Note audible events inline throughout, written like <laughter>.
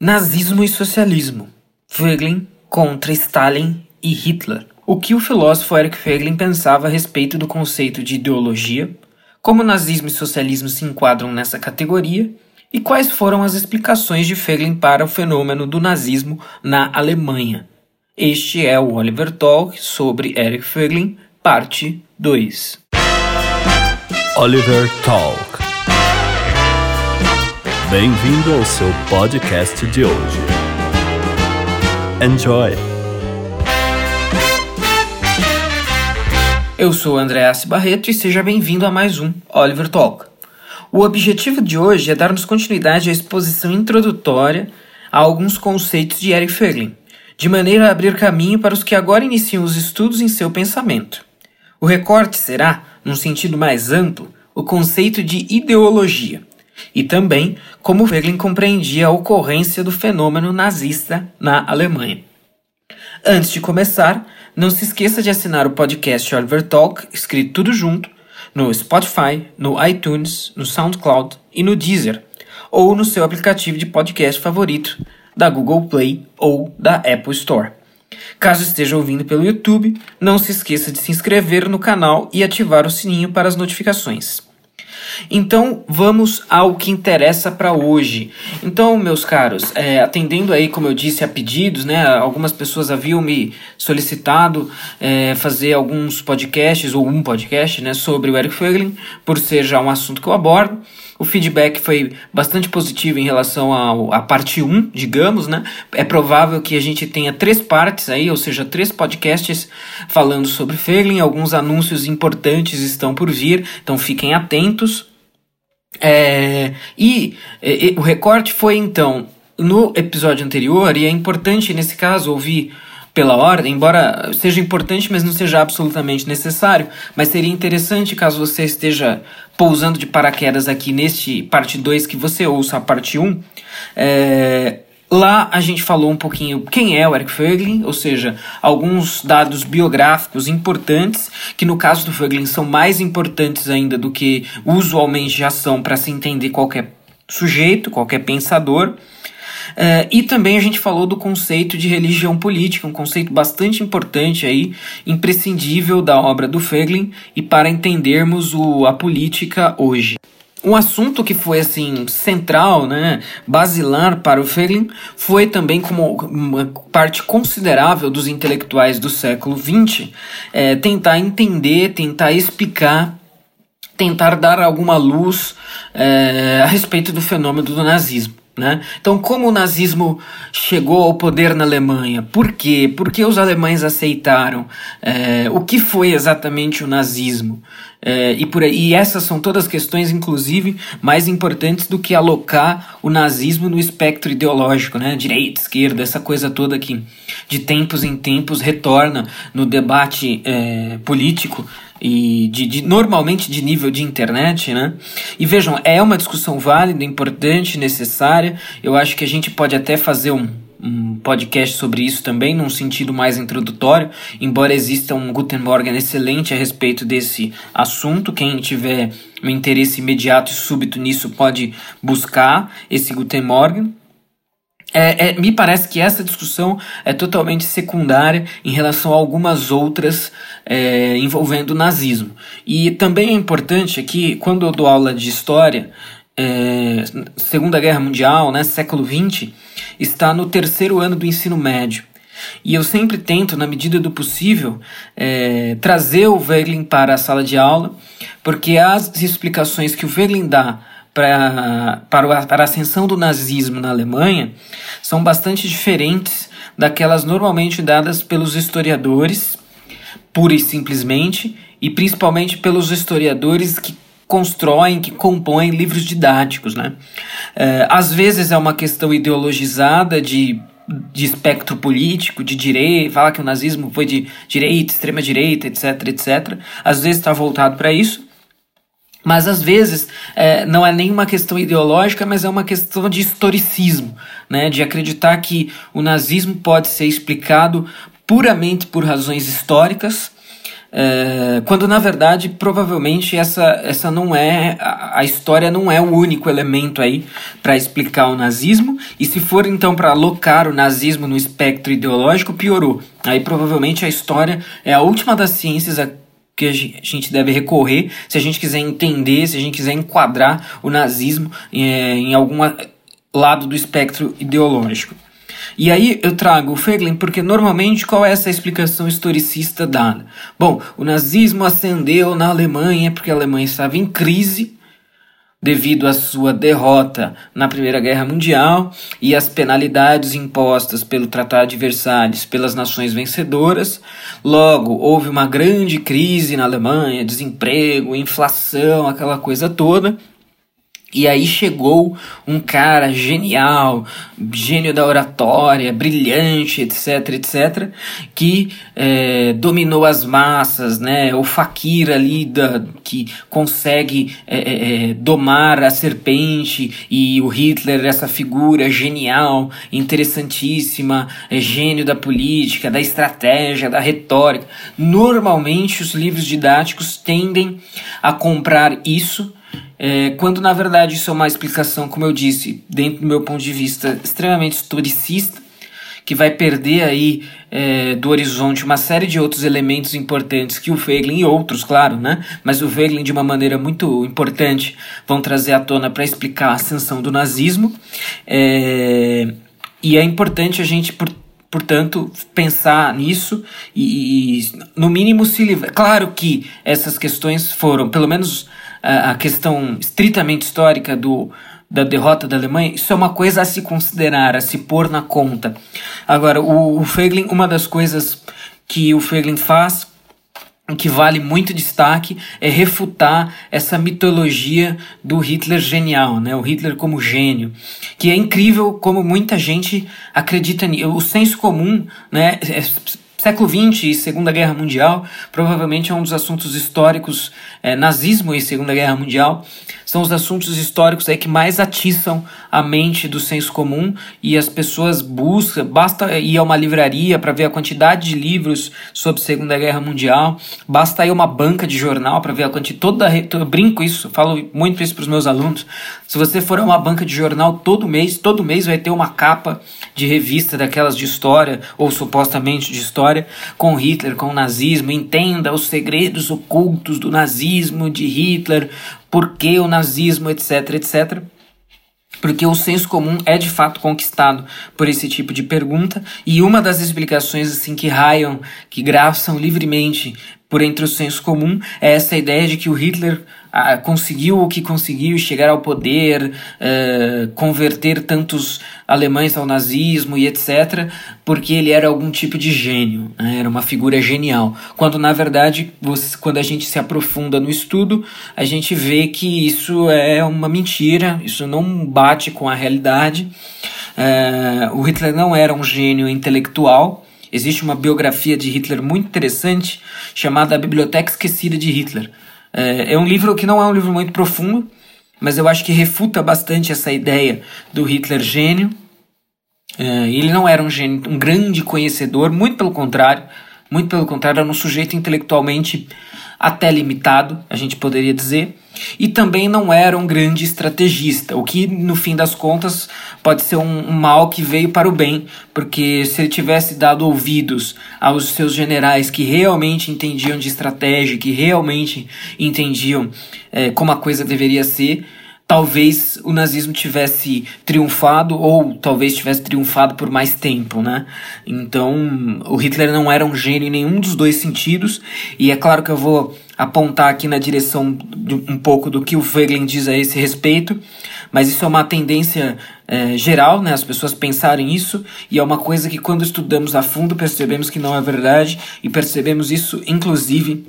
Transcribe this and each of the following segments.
Nazismo e socialismo. Voegelin contra Stalin e Hitler. O que o filósofo Eric Voegelin pensava a respeito do conceito de ideologia, como nazismo e socialismo se enquadram nessa categoria e quais foram as explicações de Voegelin para o fenômeno do nazismo na Alemanha. Este é o Oliver Talk sobre Eric Voegelin, parte 2. Oliver Talk Bem-vindo ao seu podcast de hoje. Enjoy! Eu sou Andréas Barreto e seja bem-vindo a mais um Oliver Talk. O objetivo de hoje é darmos continuidade à exposição introdutória a alguns conceitos de Eric Fögling, de maneira a abrir caminho para os que agora iniciam os estudos em seu pensamento. O recorte será, num sentido mais amplo, o conceito de ideologia e também como Wegelin compreendia a ocorrência do fenômeno nazista na Alemanha. Antes de começar, não se esqueça de assinar o podcast Oliver Talk, escrito tudo junto, no Spotify, no iTunes, no SoundCloud e no Deezer, ou no seu aplicativo de podcast favorito, da Google Play ou da Apple Store. Caso esteja ouvindo pelo YouTube, não se esqueça de se inscrever no canal e ativar o sininho para as notificações. Então vamos ao que interessa para hoje. Então, meus caros, é, atendendo aí, como eu disse, a pedidos, né? Algumas pessoas haviam me solicitado é, fazer alguns podcasts ou um podcast, né, sobre o Eric Fögling, por ser já um assunto que eu abordo. O feedback foi bastante positivo em relação à parte 1, digamos, né? É provável que a gente tenha três partes aí, ou seja, três podcasts falando sobre Fögling. Alguns anúncios importantes estão por vir, então fiquem atentos. É, e, e, o recorte foi então no episódio anterior, e é importante nesse caso ouvir pela ordem, embora seja importante, mas não seja absolutamente necessário. Mas seria interessante caso você esteja pousando de paraquedas aqui neste parte 2 que você ouça a parte 1. Um, é, Lá a gente falou um pouquinho quem é o Eric Fögling, ou seja, alguns dados biográficos importantes, que no caso do Fögling são mais importantes ainda do que usualmente já são para se entender qualquer sujeito, qualquer pensador. Uh, e também a gente falou do conceito de religião política, um conceito bastante importante aí, imprescindível da obra do Fögling e para entendermos o, a política hoje. Um assunto que foi assim central, né, basilar para o Fögling, foi também como uma parte considerável dos intelectuais do século XX é, tentar entender, tentar explicar, tentar dar alguma luz é, a respeito do fenômeno do nazismo. Né? Então, como o nazismo chegou ao poder na Alemanha? Por quê? Por que os alemães aceitaram? É, o que foi exatamente o nazismo? É, e, por e essas são todas questões, inclusive, mais importantes do que alocar o nazismo no espectro ideológico, né? direita, esquerda, essa coisa toda que de tempos em tempos retorna no debate é, político e de, de, normalmente de nível de internet, né? E vejam, é uma discussão válida, importante, necessária. Eu acho que a gente pode até fazer um, um podcast sobre isso também, num sentido mais introdutório, embora exista um Guten Morgen excelente a respeito desse assunto. Quem tiver um interesse imediato e súbito nisso pode buscar esse Guten Morgen. É, é, me parece que essa discussão é totalmente secundária em relação a algumas outras é, envolvendo o nazismo. E também é importante aqui, quando eu dou aula de história, é, Segunda Guerra Mundial, né, século XX, está no terceiro ano do ensino médio. E eu sempre tento, na medida do possível, é, trazer o Wegelin para a sala de aula, porque as explicações que o Wegelin dá para, para, a ascensão do nazismo na Alemanha são bastante diferentes daquelas normalmente dadas pelos historiadores, pura e simplesmente, e principalmente pelos historiadores que constroem, que compõem livros didáticos. Né? É, às vezes é uma questão ideologizada de de espectro político, de direita, falar que o nazismo foi de direita, extrema direita, etc, etc. Às vezes está voltado para isso, mas às vezes é, não é nenhuma questão ideológica, mas é uma questão de historicismo, né? de acreditar que o nazismo pode ser explicado puramente por razões históricas, é, quando na verdade provavelmente essa, essa não é a, a história não é o único elemento aí para explicar o nazismo e se for então para alocar o nazismo no espectro ideológico piorou aí provavelmente a história é a última das ciências a que a gente deve recorrer se a gente quiser entender se a gente quiser enquadrar o nazismo é, em algum lado do espectro ideológico e aí eu trago o Feiglin porque normalmente qual é essa explicação historicista dada? Bom, o nazismo ascendeu na Alemanha porque a Alemanha estava em crise devido à sua derrota na Primeira Guerra Mundial e às penalidades impostas pelo Tratado de Versalhes pelas nações vencedoras. Logo, houve uma grande crise na Alemanha, desemprego, inflação, aquela coisa toda. E aí chegou um cara genial, gênio da oratória, brilhante, etc, etc, que é, dominou as massas, né? O fakir ali da, que consegue é, é, é, domar a serpente e o Hitler, essa figura genial, interessantíssima, é gênio da política, da estratégia, da retórica. Normalmente os livros didáticos tendem a comprar isso é, quando na verdade isso é uma explicação, como eu disse, dentro do meu ponto de vista, extremamente historicista, que vai perder aí é, do horizonte uma série de outros elementos importantes que o Feiglin e outros, claro, né? Mas o Feiglin de uma maneira muito importante vão trazer à tona para explicar a ascensão do nazismo. É, e é importante a gente, por, portanto, pensar nisso e, e, no mínimo, se livrar. Claro que essas questões foram, pelo menos a, questão estritamente histórica do, da derrota da Alemanha, isso é uma coisa a se considerar, a se pôr na conta. Agora, o, o Feiglin, uma das coisas que o Feiglin faz que vale muito destaque é refutar essa mitologia do Hitler genial, né? O Hitler como gênio, que é incrível como muita gente acredita nisso. O senso comum, né? É Século XX e Segunda Guerra Mundial provavelmente é um dos assuntos históricos, é, nazismo e Segunda Guerra Mundial, são os assuntos históricos aí que mais atiçam a mente do senso comum e as pessoas buscam, basta ir a uma livraria para ver a quantidade de livros sobre Segunda Guerra Mundial, basta ir a uma banca de jornal para ver a quantidade toda eu brinco isso, falo muito isso para os meus alunos. Se você for a uma banca de jornal todo mês, todo mês vai ter uma capa de revista daquelas de história ou supostamente de história com Hitler, com o nazismo, entenda os segredos ocultos do nazismo de Hitler, por que o nazismo, etc, etc. Porque o senso comum é de fato conquistado por esse tipo de pergunta, e uma das explicações assim que raiam, que graçam livremente por entre o senso comum, é essa ideia de que o Hitler ah, conseguiu o que conseguiu chegar ao poder, uh, converter tantos alemães ao nazismo e etc., porque ele era algum tipo de gênio, né? era uma figura genial. Quando na verdade, você, quando a gente se aprofunda no estudo, a gente vê que isso é uma mentira, isso não bate com a realidade. Uh, o Hitler não era um gênio intelectual. Existe uma biografia de Hitler muito interessante chamada A Biblioteca Esquecida de Hitler é, é um livro que não é um livro muito profundo, mas eu acho que refuta bastante essa ideia do Hitler gênio. É, ele não era um, gênio, um grande conhecedor, muito pelo contrário, muito pelo contrário, era um sujeito intelectualmente até limitado, a gente poderia dizer, e também não era um grande estrategista, o que no fim das contas pode ser um, mal que veio para o bem, porque se ele tivesse dado ouvidos aos seus generais que realmente entendiam de estratégia, que realmente entendiam é, como a coisa deveria ser, talvez o nazismo tivesse triunfado ou talvez tivesse triunfado por mais tempo, né? Então, o Hitler não era um gênio em nenhum dos dois sentidos, e é claro que eu vou apontar aqui na direção de um pouco do que o Wegelin diz a esse respeito, mas isso é uma tendência é, geral, né? As pessoas pensarem isso, e é uma coisa que quando estudamos a fundo percebemos que não é verdade, e percebemos isso inclusive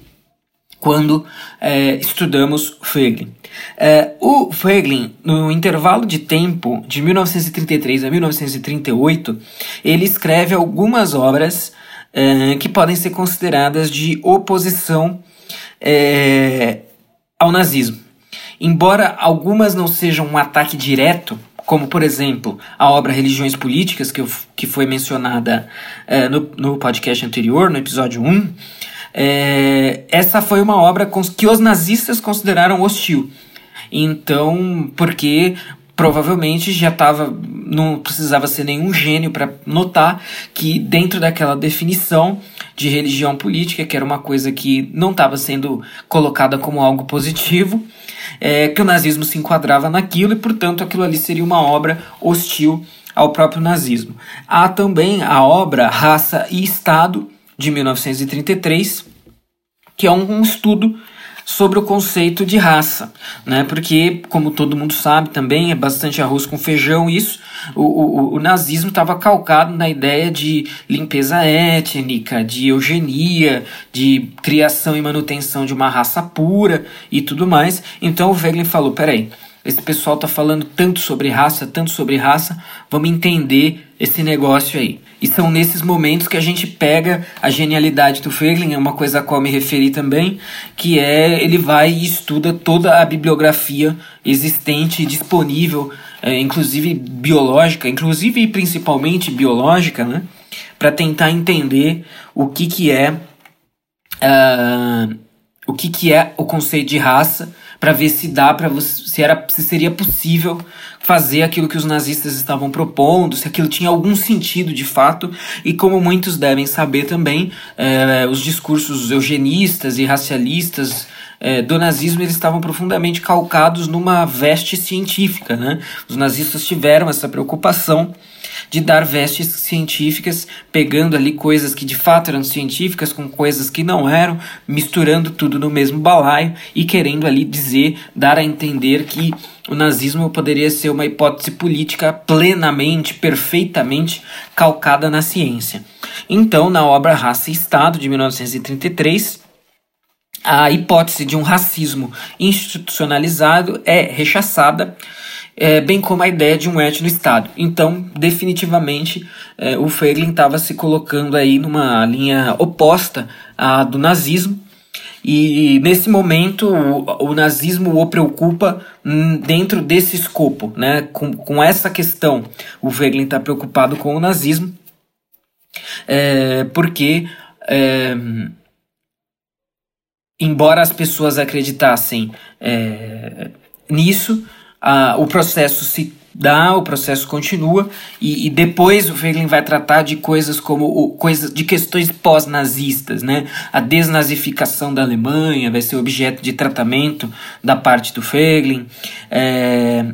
quando é, estudamos Feiglin. É, o Feiglin, no intervalo de tempo de 1933 a 1938, ele escreve algumas obras é, que podem ser consideradas de oposição é, ao nazismo. Embora algumas não sejam um ataque direto, como por exemplo a obra Religiões Políticas, que, eu, que foi mencionada no, no podcast anterior, no episódio 1, é, essa foi uma obra que os nazistas consideraram hostil. Então, porque provavelmente já estava não precisava ser nenhum gênio para notar que dentro daquela definição de religião política, que era uma coisa que não estava sendo colocada como algo positivo, é, que o nazismo se enquadrava naquilo e, portanto, aquilo ali seria uma obra hostil ao próprio nazismo. Há também a obra Raça e Estado, de 1933, que é um, um estudo sobre o conceito de raça, né? Porque, como todo mundo sabe também, é bastante arroz com feijão isso, o, o, o nazismo estava calcado na ideia de limpeza étnica, de eugenia, de criação e manutenção de uma raça pura e tudo mais. Então o Wegelin falou, peraí, esse pessoal tá falando tanto sobre raça, tanto sobre raça, vamos entender esse negócio aí. E são nesses momentos que a gente pega a genialidade do Feiglin, é uma coisa a qual me referi também, que é ele vai e estuda toda a bibliografia existente e disponível, é, inclusive biológica, inclusive e principalmente biológica, né? Para tentar entender o que, que é. Uh, o que, que é o conceito de raça para ver se dá para se era se seria possível fazer aquilo que os nazistas estavam propondo, se aquilo tinha algum sentido de fato e como muitos devem saber também, é, os discursos eugenistas e racialistas é, do nazismo eles estavam profundamente calcados numa veste científica, né? Os nazistas tiveram essa preocupação de dar vestes científicas, pegando ali coisas que de fato eram científicas com coisas que não eram, misturando tudo no mesmo balaio e querendo ali dizer, dar a entender que o nazismo poderia ser uma hipótese política plenamente, perfeitamente calcada na ciência. Então, na obra Raça e Estado, de 1933, a hipótese de um racismo institucionalizado é rechaçada é, bem como a ideia de um etno-estado. Então, definitivamente, é, o Feiglin estava se colocando aí numa linha oposta à do nazismo, e nesse momento o, o, nazismo o preocupa hum, dentro desse escopo, né? com, com essa questão. O Wegelin está preocupado com o nazismo, é, porque, é, embora as pessoas acreditassem é, nisso, ah, o processo se dá, o processo continua e, e depois o Feiglin vai tratar de coisas como o, coisas de questões pós-nazistas, né? A desnazificação da Alemanha vai ser objeto de tratamento da parte do Feiglin. É,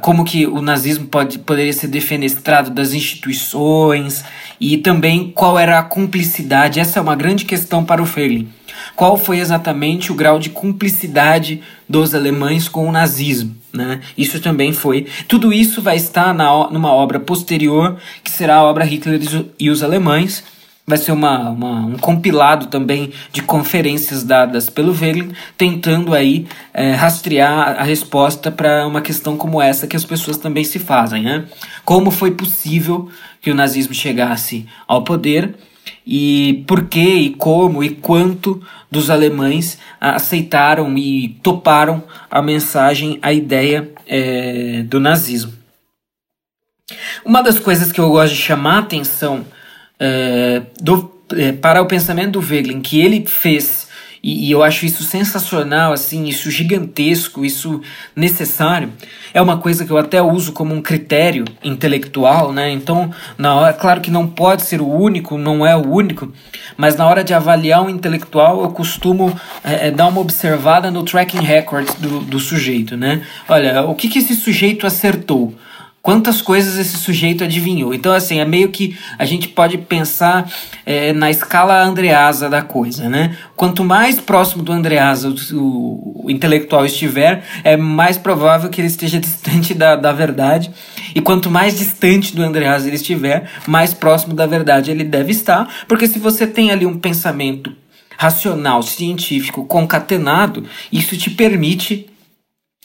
como que o nazismo pode, poderia ser defenestrado das instituições e também qual era a cumplicidade. Essa é uma grande questão para o Feiglin qual foi exatamente o grau de cumplicidade dos alemães com o nazismo. Né? Isso também foi. Tudo isso vai estar na, numa obra posterior, que será a obra Hitler e os Alemães. Vai ser uma, uma um compilado também de conferências dadas pelo Wegelin, tentando aí é, rastrear a resposta para uma questão como essa que as pessoas também se fazem. Né? Como foi possível que o nazismo chegasse ao poder e por que e como e quanto dos alemães aceitaram e toparam a mensagem, a ideia é, do nazismo. Uma das coisas que eu gosto de chamar a atenção é, do, é, para o pensamento do Wegelin, que ele fez e, e, eu acho isso sensacional, assim, isso gigantesco, isso necessário. É uma coisa que eu até uso como um critério intelectual, né? Então, na hora, claro que não pode ser o único, não é o único, mas na hora de avaliar um intelectual, eu costumo é, é dar uma observada no tracking record do, do sujeito, né? Olha, o que, que esse sujeito acertou? Quantas coisas esse sujeito adivinhou. Então, assim, é meio que a gente pode pensar é, na escala Andreasa da coisa, né? Quanto mais próximo do Andreasa o, o, intelectual estiver, é mais provável que ele esteja <laughs> distante da, da verdade. E quanto mais distante do Andreasa ele estiver, mais próximo da verdade ele deve estar. Porque se você tem ali um pensamento racional, científico, concatenado, isso te permite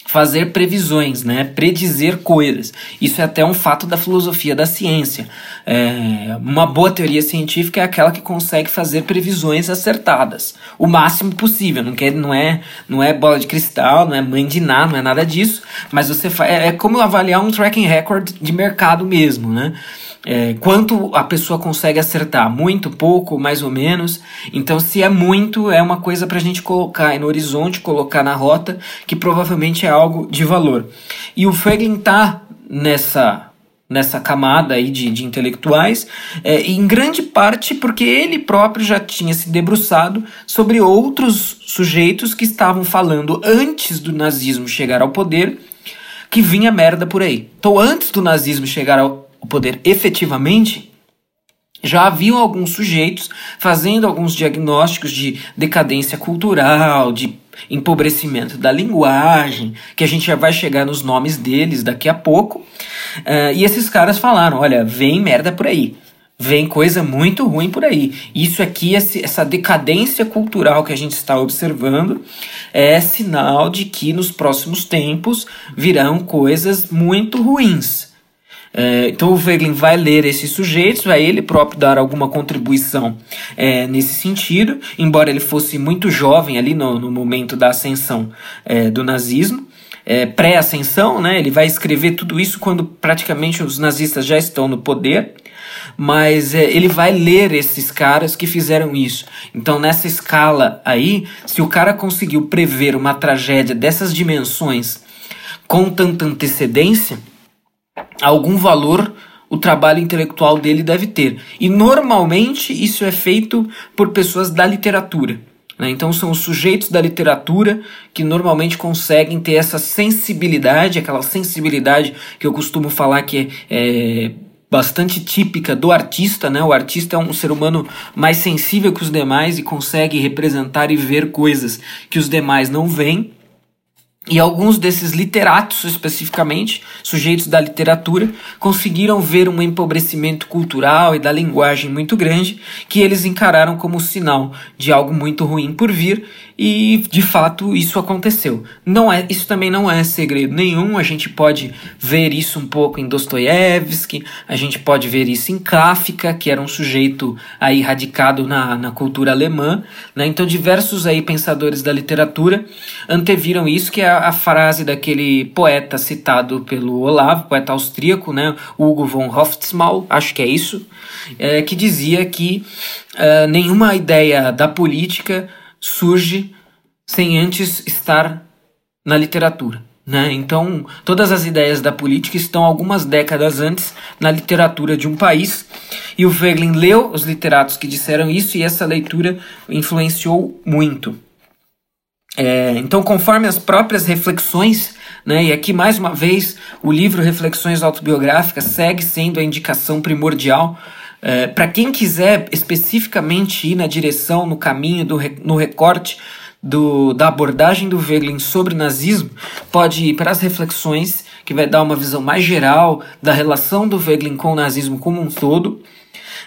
fazer previsões, né? Predizer coisas. Isso é até um fato da filosofia da ciência. É, uma boa teoria científica é aquela que consegue fazer previsões acertadas, o máximo possível. Não quer, não é, não é bola de cristal, não é mãe de nada, não é nada disso. Mas você faz, é, é como avaliar um tracking record de mercado mesmo, né? É, quanto a pessoa consegue acertar? Muito, pouco, mais ou menos. Então, se é muito, é uma coisa para a gente colocar no horizonte, colocar na rota, que provavelmente é algo de valor. E o Feglin tá nessa nessa camada aí de, de intelectuais, é, em grande parte porque ele próprio já tinha se debruçado sobre outros sujeitos que estavam falando antes do nazismo chegar ao poder que vinha merda por aí. Então, antes do nazismo chegar ao, o poder efetivamente, já haviam alguns sujeitos fazendo alguns diagnósticos de decadência cultural, de empobrecimento da linguagem, que a gente já vai chegar nos nomes deles daqui a pouco. Uh, e esses caras falaram: olha, vem merda por aí. Vem coisa muito ruim por aí. Isso aqui, essa decadência cultural que a gente está observando, é sinal de que nos próximos tempos virão coisas muito ruins. É, então o Wegelin vai ler esses sujeitos, vai ele próprio dar alguma contribuição é, nesse sentido, embora ele fosse muito jovem ali no, no momento da ascensão é, do nazismo. É, pré-ascensão, né? Ele vai escrever tudo isso quando praticamente os nazistas já estão no poder mas é, ele vai ler esses caras que fizeram isso. Então, nessa escala aí, se o cara conseguiu prever uma tragédia dessas dimensões com tanta antecedência, algum valor o trabalho intelectual dele deve ter. E normalmente isso é feito por pessoas da literatura. Né? Então são os sujeitos da literatura que normalmente conseguem ter essa sensibilidade, aquela sensibilidade que eu costumo falar que é, é bastante típica do artista, né? O artista é um ser humano mais sensível que os demais e consegue representar e ver coisas que os demais não veem. E alguns desses literatos, especificamente, sujeitos da literatura, conseguiram ver um empobrecimento cultural e da linguagem muito grande que eles encararam como sinal de algo muito ruim por vir e de fato isso aconteceu. Não é, isso também não é segredo nenhum, a gente pode ver isso um pouco em Dostoiévski, a gente pode ver isso em Kafka, que era um sujeito aí radicado na, na cultura alemã, né? Então diversos aí pensadores da literatura anteviram isso, que é a, a frase daquele poeta citado pelo Olavo, poeta austríaco, né? Hugo von Hofstmal, acho que é isso, é, que dizia que uh, nenhuma ideia da política surge sem antes estar na literatura. Né? Então, todas as ideias da política estão algumas décadas antes na literatura de um país. E o Wegelin leu os literatos que disseram isso e essa leitura influenciou muito. É, então, conforme as próprias reflexões, né, e aqui mais uma vez o livro Reflexões Autobiográficas segue sendo a indicação primordial é, para quem quiser especificamente ir na direção, no caminho, do, no recorte do, da abordagem do Wegelin sobre nazismo, pode ir para as reflexões, que vai dar uma visão mais geral da relação do Wegelin com o nazismo como um todo.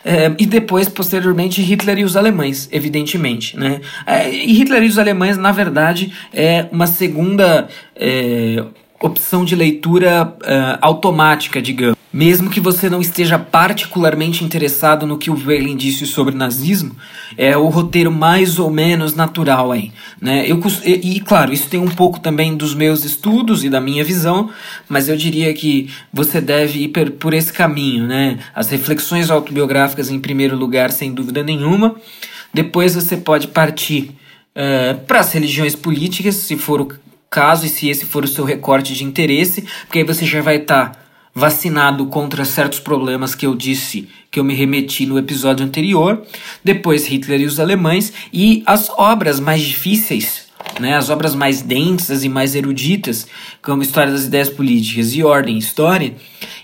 É, e depois, posteriormente, Hitler e os alemães, evidentemente. Né? É, e Hitler e os alemães, na verdade, é uma segunda é, opção de leitura é, automática, digamos. Mesmo que você não esteja particularmente interessado no que o Verlin disse sobre nazismo, é o roteiro mais ou menos natural aí, né? Eu, e, e, claro, isso tem um pouco também dos meus estudos e da minha visão, mas eu diria que você deve ir por, por esse caminho, né? As reflexões autobiográficas em primeiro lugar, sem dúvida nenhuma. Depois você pode partir uh, para as religiões políticas, se for o caso e se esse for o seu recorte de interesse, porque aí você já vai estar tá vacinado contra certos problemas que eu disse que eu me remeti no episódio anterior, depois Hitler e os alemães e as obras mais difíceis, né, as obras mais densas e mais eruditas, como História das Ideias Políticas e Ordem e História,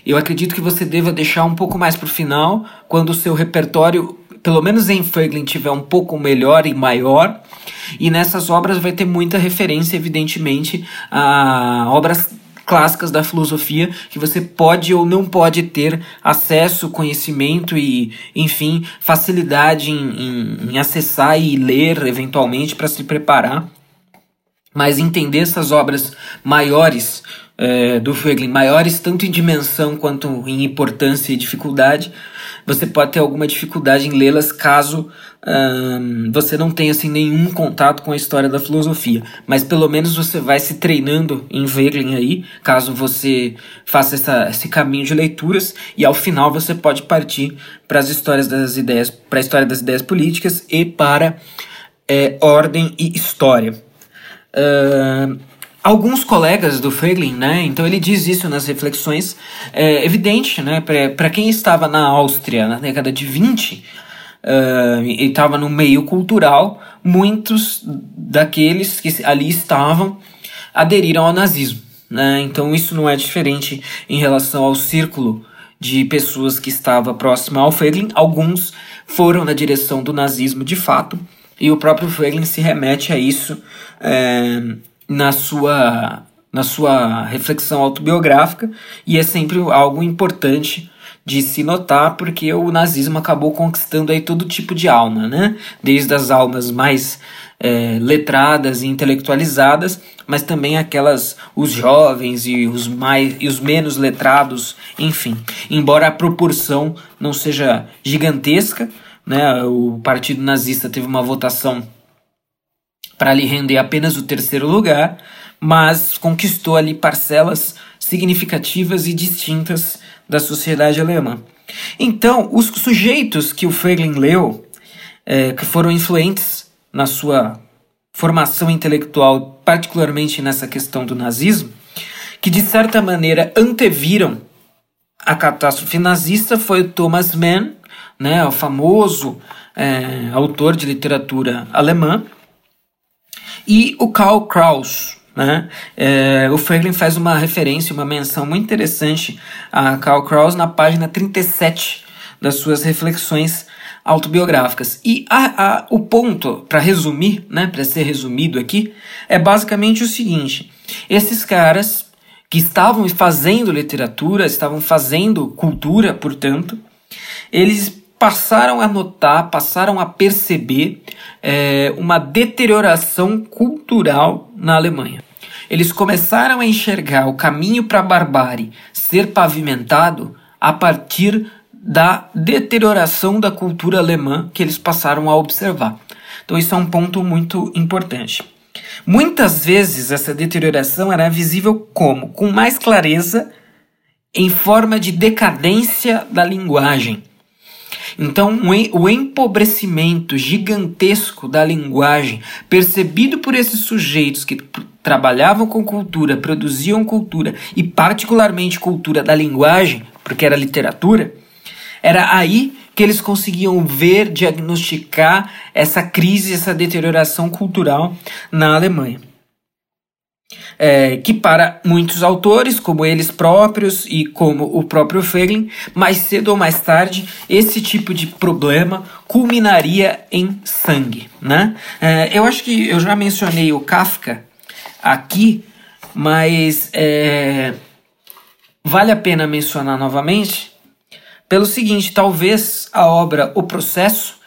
eu acredito que você deva deixar um pouco mais para o final, quando o seu repertório, pelo menos em Feiglin, tiver um pouco melhor e maior. E nessas obras vai ter muita referência, evidentemente, a obras clássicas da filosofia que você pode ou não pode ter acesso, conhecimento e, enfim, facilidade em, em, em acessar e ler eventualmente para se preparar. Mas entender essas obras maiores é, do Feiglin, maiores tanto em dimensão quanto em importância e dificuldade, você pode ter alguma dificuldade em lê-las caso hum, você não tenha assim, nenhum contato com a história da filosofia. Mas pelo menos você vai se treinando em Wegelin aí, caso você faça essa, esse caminho de leituras, e ao final você pode partir para as histórias das ideias, para a história das ideias políticas e para é, ordem e história. Alguns colegas do Feiglin, né? Então ele diz isso nas reflexões. É evidente, né? Para quem estava na Áustria na década de 20 uh, e estava no meio cultural, muitos daqueles que ali estavam aderiram ao nazismo. Né? Então isso não é diferente em relação ao círculo de pessoas que estava próximo ao Feiglin. Alguns foram na direção do nazismo de fato, e o próprio Feiglin se remete a isso. É, na sua, na sua reflexão autobiográfica, e é sempre algo importante de se notar, porque o nazismo acabou conquistando aí todo tipo de alma, né? Desde as almas mais é, letradas e intelectualizadas, mas também aquelas, os jovens e os, mais, e os menos letrados, enfim. Embora a proporção não seja gigantesca, né? O partido nazista teve uma votação para lhe render apenas o terceiro lugar, mas conquistou ali parcelas significativas e distintas da sociedade alemã. Então, os sujeitos que o Feiglin leu, é, que foram influentes na sua formação intelectual, particularmente nessa questão do nazismo, que de certa maneira anteviram a catástrofe nazista, foi o Thomas Mann, né, o famoso é, autor de literatura alemã, e o Karl Kraus. Né? É, o Franklin faz uma referência, uma menção muito interessante a Karl Kraus na página 37 das suas reflexões autobiográficas. E a, a, o ponto, para resumir, né, para ser resumido aqui, é basicamente o seguinte: esses caras que estavam fazendo literatura, estavam fazendo cultura, portanto, eles passaram a notar, passaram a perceber é, uma deterioração cultural na Alemanha. Eles começaram a enxergar o caminho para a barbárie ser pavimentado a partir da deterioração da cultura alemã que eles passaram a observar. Então, isso é um ponto muito importante. Muitas vezes essa deterioração era visível como? Com mais clareza, em forma de decadência da linguagem então, o empobrecimento gigantesco da linguagem, percebido por esses sujeitos que trabalhavam com cultura, produziam cultura e, particularmente, cultura da linguagem, porque era literatura, era aí que eles conseguiam ver, diagnosticar essa crise, essa deterioração cultural na Alemanha é, que para muitos autores, como eles próprios e como o próprio Feiglin, mais cedo ou mais tarde, esse tipo de problema culminaria em sangue. Né? É, eu acho que eu já mencionei o Kafka aqui, mas é, vale a pena mencionar novamente pelo seguinte, talvez a obra O Processo,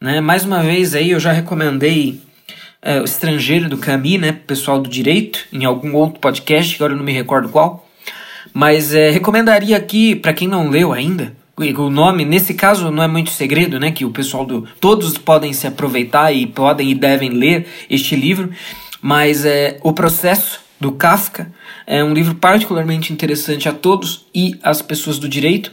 né, mais uma vez aí eu já recomendei o estrangeiro do Camus, né, pessoal do direito, em algum outro podcast, agora eu não me recordo qual. Mas é, recomendaria aqui, para quem não leu ainda, o nome, nesse caso, não é muito segredo, né? Que o pessoal do. Todos podem se aproveitar e podem e devem ler este livro. Mas é, O Processo, do Kafka, é um livro particularmente interessante a todos e às pessoas do direito.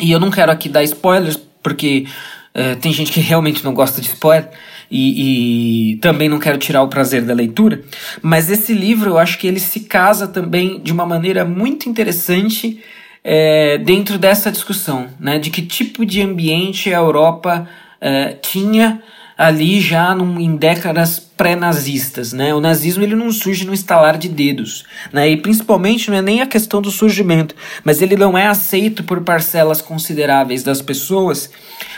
E eu não quero aqui dar spoilers, porque é, tem gente que realmente não gosta de spoiler e, e, também não quero tirar o prazer da leitura, mas esse livro eu acho que ele se casa também de uma maneira muito interessante é, dentro dessa discussão, né, de que tipo de ambiente a Europa é, tinha ali já num, em décadas pré-nazistas, né? O nazismo ele não surge no estalar de dedos, né? E principalmente não é nem a questão do surgimento, mas ele não é aceito por parcelas consideráveis das pessoas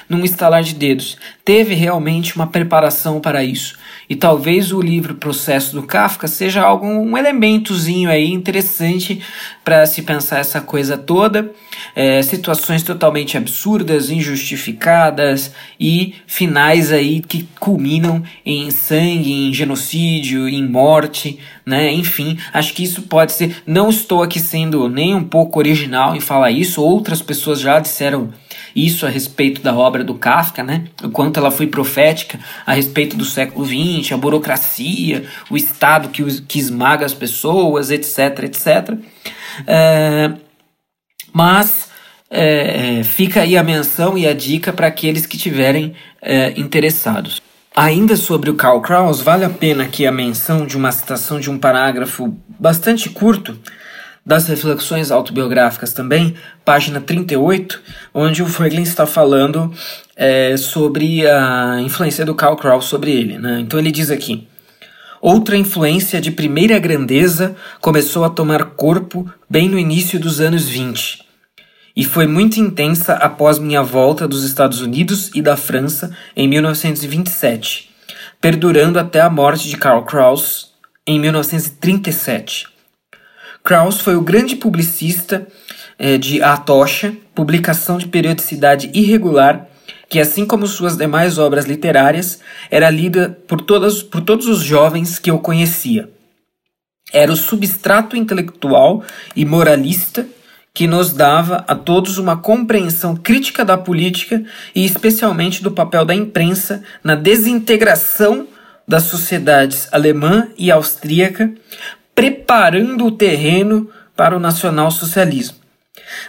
num estalar de dedos. Teve realmente uma preparação para isso. E talvez o livro Processo do Kafka seja algum um elementozinho aí interessante para se pensar essa coisa toda. é, situações totalmente absurdas, injustificadas e finais aí que culminam em sangue, em genocídio, em morte, né? Enfim, acho que isso pode ser. Não estou aqui sendo nem um pouco original em falar isso, outras pessoas já disseram isso a respeito da obra do Kafka, né? O quanto ela foi profética a respeito do século XX, a burocracia, o Estado que, que esmaga as pessoas, etc, etc. É, mas é, fica aí a menção e a dica para aqueles que tiverem é, interessados. Ainda sobre o Karl Kraus, vale a pena aqui a menção de uma citação de um parágrafo bastante curto das reflexões autobiográficas também, página 38, onde o Franklin está falando é, sobre a influência do Karl Kraus sobre ele. Né? Então ele diz aqui: Outra influência de primeira grandeza começou a tomar corpo bem no início dos anos 20 e foi muito intensa após minha volta dos Estados Unidos e da França em 1927, perdurando até a morte de Karl Kraus em 1937. Krauss foi o grande publicista eh, de A Tocha, publicação de periodicidade irregular, que, assim como suas demais obras literárias, era lida por, todas, por todos os jovens que eu conhecia. Era o substrato intelectual e moralista que nos dava a todos uma compreensão crítica da política e especialmente do papel da imprensa na desintegração das sociedades alemã e austríaca, preparando o terreno para o nacionalsocialismo.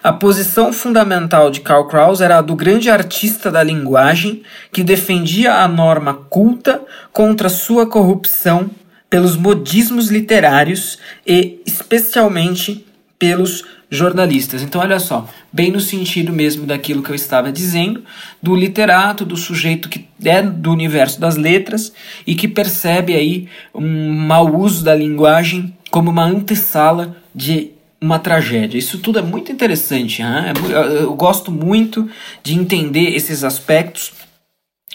A posição fundamental de Karl Kraus era a do grande artista da linguagem que defendia a norma culta contra sua corrupção pelos modismos literários e, especialmente, pelos jornalistas. Então, olha só, bem no sentido mesmo daquilo que eu estava dizendo, do literato, do sujeito que é do universo das letras e que percebe aí um mau uso da linguagem como uma antessala de uma tragédia. Isso tudo é muito interessante. Né? Eu gosto muito de entender esses aspectos.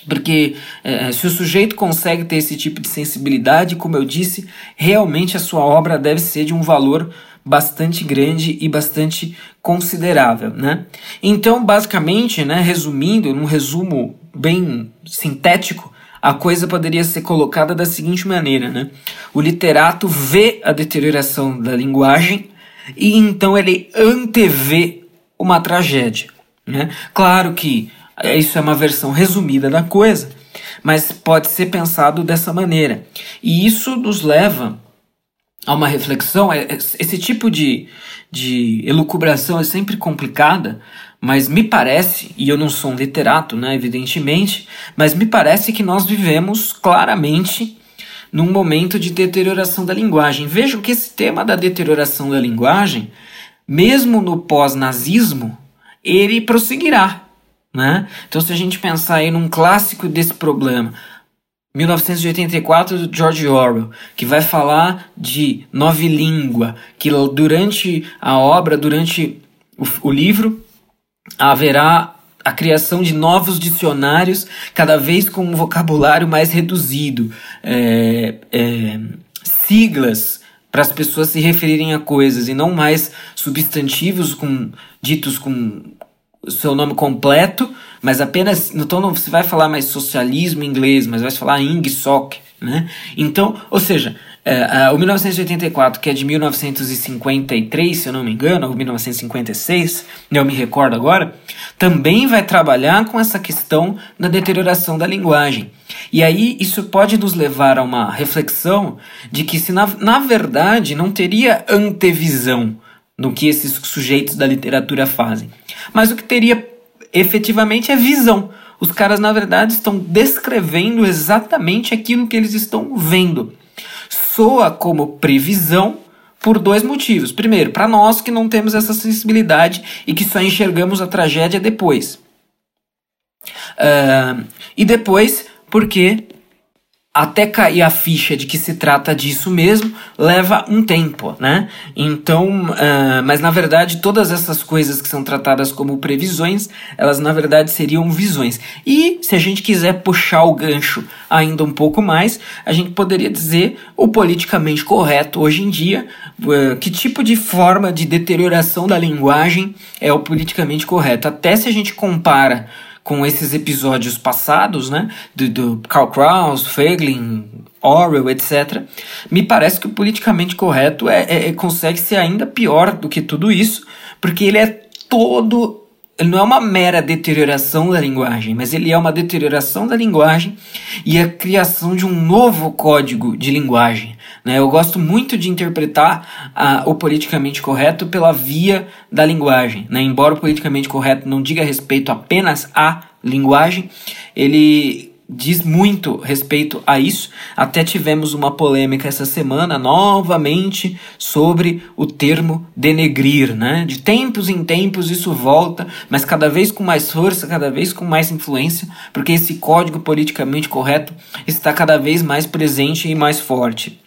Porque é, se o sujeito consegue ter esse tipo de sensibilidade, como eu disse, realmente a sua obra deve ser de um valor bastante grande e bastante considerável, né? Então, basicamente, né, resumindo, num resumo bem sintético, a coisa poderia ser colocada da seguinte maneira, né? O literato vê a deterioração da linguagem e então ele antevê uma tragédia, né? Claro que isso é uma versão resumida da coisa, mas pode ser pensado dessa maneira. E isso nos leva a uma reflexão. É, esse tipo de, de elucubração é sempre complicada, mas me parece, e eu não sou um literato, né, evidentemente, mas me parece que nós vivemos claramente num momento de deterioração da linguagem. Vejam que esse tema da deterioração da linguagem, mesmo no pós-nazismo, ele prosseguirá. Né? Então, se a gente pensar aí num clássico desse problema, 1984 do George Orwell, que vai falar de nova língua, que durante a obra, durante o, o livro, haverá a criação de novos dicionários, cada vez com um vocabulário mais reduzido, é, é, siglas para as pessoas se referirem a coisas e não mais substantivos com ditos com seu nome completo, mas apenas então não se vai falar mais socialismo inglês, mas vai falar ing soc, né? Então, ou seja, é, uh, o 1984, que é de 1953, se eu não me engano, ou 1956, eu me recordo agora, também vai trabalhar com essa questão da deterioração da linguagem. E aí isso pode nos levar a uma reflexão de que se na, na verdade não teria antevisão no que esses sujeitos da literatura fazem, mas o que teria efetivamente é visão. Os caras, na verdade, estão descrevendo exatamente aquilo que eles estão vendo soa como previsão por dois motivos. Primeiro, para nós que não temos essa sensibilidade e que só enxergamos a tragédia depois. Uh, e depois, porque até cair a ficha de que se trata disso mesmo, leva um tempo, né? Então, uh, mas na verdade, todas essas coisas que são tratadas como previsões, elas na verdade seriam visões. E se a gente quiser puxar o gancho ainda um pouco mais, a gente poderia dizer o politicamente correto hoje em dia, uh, que tipo de forma de deterioração da linguagem é o politicamente correto. Até se a gente compara com esses episódios passados, né, do, do Karl Kraus, Feiglin, Orwell, etc., me parece que o politicamente correto é, é, é, consegue ser ainda pior do que tudo isso, porque ele é todo ele não é uma mera deterioração da linguagem, mas ele é uma deterioração da linguagem e a criação de um novo código de linguagem. Né? Eu gosto muito de interpretar ah, o politicamente correto pela via da linguagem. Né? Embora o politicamente correto não diga respeito apenas à linguagem, ele diz muito respeito a isso. Até tivemos uma polêmica essa semana novamente sobre o termo denegrir, né? De tempos em tempos isso volta, mas cada vez com mais força, cada vez com mais influência, porque esse código politicamente correto está cada vez mais presente e mais forte.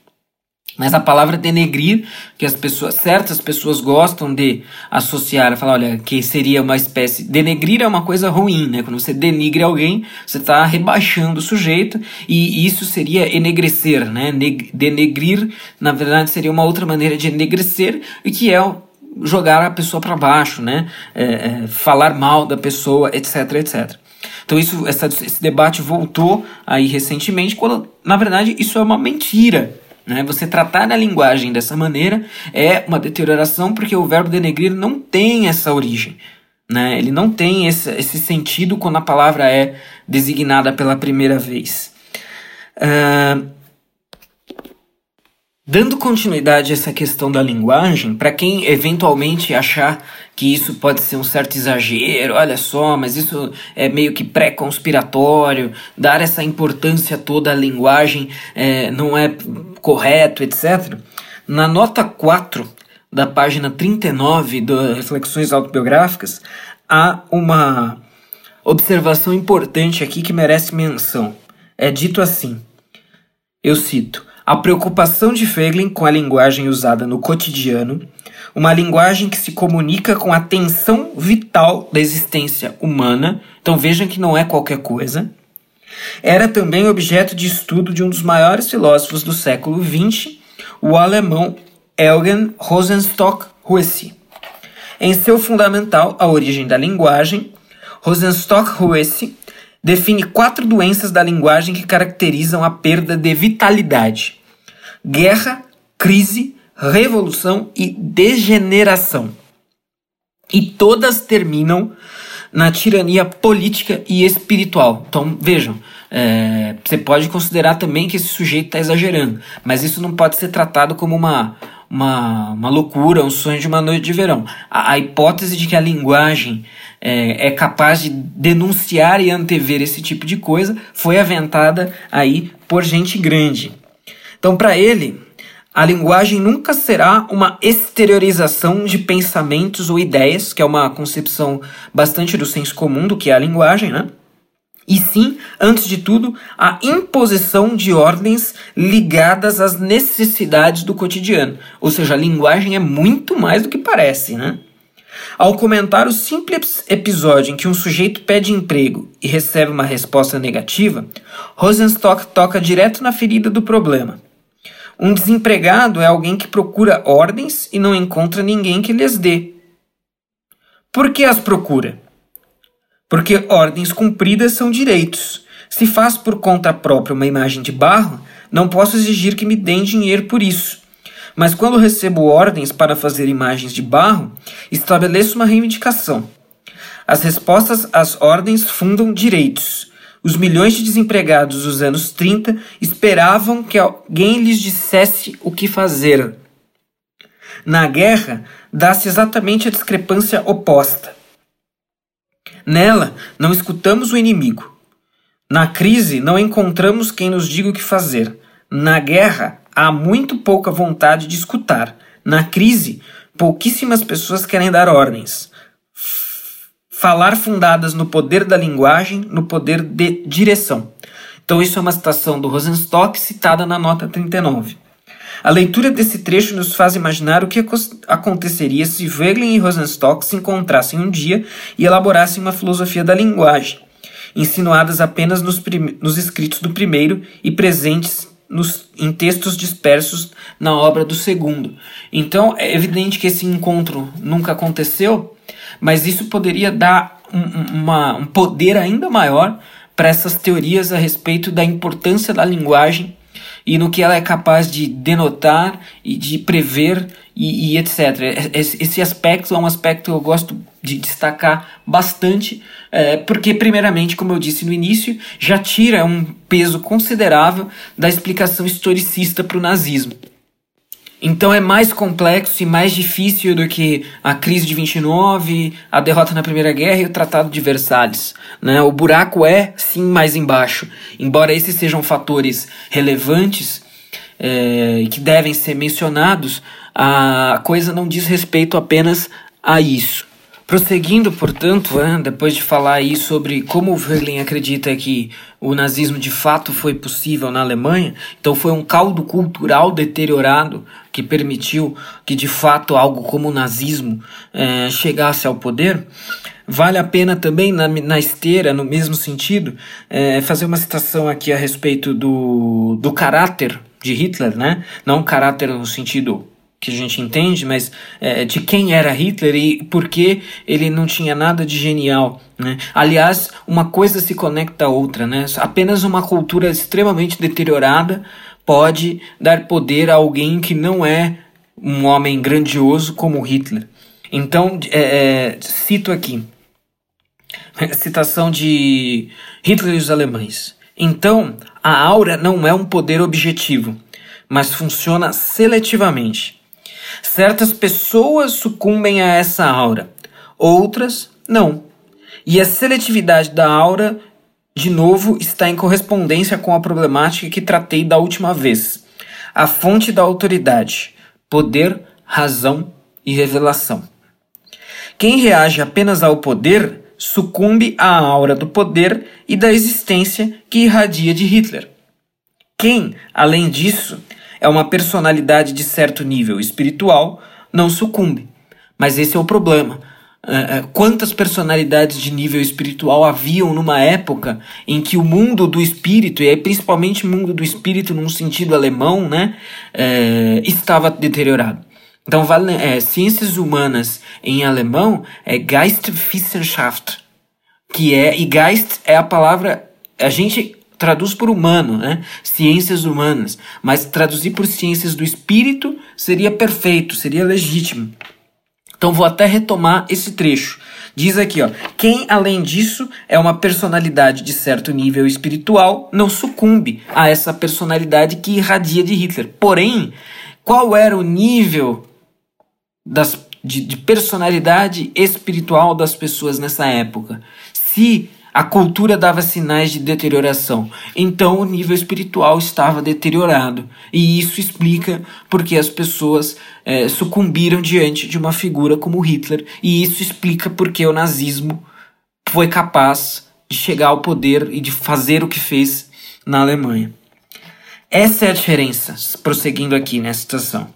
Mas a palavra denegrir, que as pessoas, certas pessoas gostam de associar, falar, olha, que seria uma espécie. Denegrir é uma coisa ruim, né? Quando você denigre alguém, você está rebaixando o sujeito, e isso seria enegrecer, né? denegrir, na verdade, seria uma outra maneira de enegrecer, e que é jogar a pessoa para baixo, né? É, é, falar mal da pessoa, etc, etc. Então isso, essa, esse debate voltou aí recentemente, quando na verdade isso é uma mentira. Né? Você tratar a linguagem dessa maneira é uma deterioração porque o verbo denegrir não tem essa origem. Né? Ele não tem esse, esse sentido quando a palavra é designada pela primeira vez. Uh, Dando continuidade a essa questão da linguagem, para quem eventualmente achar que isso pode ser um certo exagero, olha só, mas isso é meio que pré-conspiratório, dar essa importância toda à linguagem é, não é correto, etc. Na nota 4 da página 39 do Reflexões Autobiográficas, há uma observação importante aqui que merece menção. É dito assim: eu cito a preocupação de Feiglin com a linguagem usada no cotidiano, uma linguagem que se comunica com a tensão vital da existência humana, então vejam que não é qualquer coisa, era também objeto de estudo de um dos maiores filósofos do século XX, o alemão Eugen Rosenstock-Huessy. Em seu fundamental A Origem da Linguagem, Rosenstock-Huessy define quatro doenças da linguagem que caracterizam a perda de vitalidade: guerra, crise, revolução e degeneração. E todas terminam na tirania política e espiritual. Então, vejam, é, você pode considerar também que esse sujeito está exagerando, mas isso não pode ser tratado como uma, uma, uma loucura, um sonho de uma noite de verão. A, a hipótese de que a linguagem é, é, capaz de denunciar e antever esse tipo de coisa foi aventada aí por gente grande. Então, para ele, a linguagem nunca será uma exteriorização de pensamentos ou ideias, que é uma concepção bastante do senso comum do que é a linguagem, né? E sim, antes de tudo, a imposição de ordens ligadas às necessidades do cotidiano. Ou seja, a linguagem é muito mais do que parece, né? Ao comentar o simples episódio em que um sujeito pede emprego e recebe uma resposta negativa, Rosenstock toca direto na ferida do problema. Um desempregado é alguém que procura ordens e não encontra ninguém que lhes dê. Por que as procura? Porque ordens cumpridas são direitos. Se faz por conta própria uma imagem de barro, não posso exigir que me deem dinheiro por isso. Mas quando recebo ordens para fazer imagens de barro, estabeleço uma reivindicação. As respostas às ordens fundam direitos. Os milhões de desempregados dos anos 30 esperavam que alguém lhes dissesse o que fazer. Na guerra, dá-se exatamente a discrepância oposta. Nela, não escutamos o inimigo. Na crise, não encontramos quem nos diga o que fazer. Na guerra, há muito pouca vontade de escutar. Na crise, pouquíssimas pessoas querem dar ordens. Falar fundadas no poder da linguagem, no poder de direção. Então, isso é uma citação do Rosenstock citada na nota 39. A leitura desse trecho nos faz imaginar o que aconteceria se Wegelin e Rosenstock se encontrassem um dia e elaborassem uma filosofia da linguagem, insinuadas apenas nos, nos escritos do primeiro e presentes nos, em textos dispersos na obra do segundo. Então é evidente que esse encontro nunca aconteceu, mas isso poderia dar um, uma, um poder ainda maior para essas teorias a respeito da importância da linguagem e no que ela é capaz de denotar e de prever e, e etc. Esse aspecto é um aspecto que eu gosto de destacar bastante, é, porque, primeiramente, como eu disse no início, já tira um peso considerável da explicação historicista para o nazismo. Então é mais complexo e mais difícil do que a crise de 29, a derrota na Primeira Guerra e o Tratado de Versalhes. Né? O buraco é sim mais embaixo. Embora esses sejam fatores relevantes é, que devem ser mencionados, a coisa não diz respeito apenas a isso. Prosseguindo, portanto, né, depois de falar aí sobre como o Verlin acredita que o nazismo de fato foi possível na Alemanha, então foi um caldo cultural deteriorado que permitiu que de fato algo como o nazismo é, chegasse ao poder. Vale a pena também, na, na esteira, no mesmo sentido, é, fazer uma citação aqui a respeito do, do caráter de Hitler, né? Não caráter no sentido que a gente entende, mas é, de quem era Hitler e por que ele não tinha nada de genial. Né? Aliás, uma coisa se conecta à outra. Né? Apenas uma cultura extremamente deteriorada pode dar poder a alguém que não é um homem grandioso como Hitler. Então, é, é, cito aqui, <laughs> citação de Hitler e os alemães. Então, a aura não é um poder objetivo, mas funciona seletivamente. Certas pessoas sucumbem a essa aura, outras não. E a seletividade da aura, de novo, está em correspondência com a problemática que tratei da última vez. A fonte da autoridade, poder, razão e revelação. Quem reage apenas ao poder sucumbe à aura do poder e da existência que irradia de Hitler. Quem, além disso, é uma personalidade de certo nível espiritual, não sucumbe. Mas esse é o problema. Uh, uh, quantas personalidades de nível espiritual haviam numa época em que o mundo do espírito, e aí principalmente o mundo do espírito num sentido alemão, né, uh, estava deteriorado. Então, é, ciências humanas em alemão é Geistwissenschaft, que é, e Geist é a palavra, a gente traduz por humano, né? Ciências humanas. Mas traduzir por ciências do espírito seria perfeito, seria legítimo. Então vou até retomar esse trecho. Diz aqui, ó: quem além disso é uma personalidade de certo nível espiritual não sucumbe a essa personalidade que irradia de Hitler. Porém, qual era o nível das, de, de personalidade espiritual das pessoas nessa época? Se a cultura dava sinais de deterioração, então o nível espiritual estava deteriorado. E isso explica porque as pessoas é, sucumbiram diante de uma figura como Hitler, e isso explica porque o nazismo foi capaz de chegar ao poder e de fazer o que fez na Alemanha. Essa é a diferença, prosseguindo aqui nessa situação.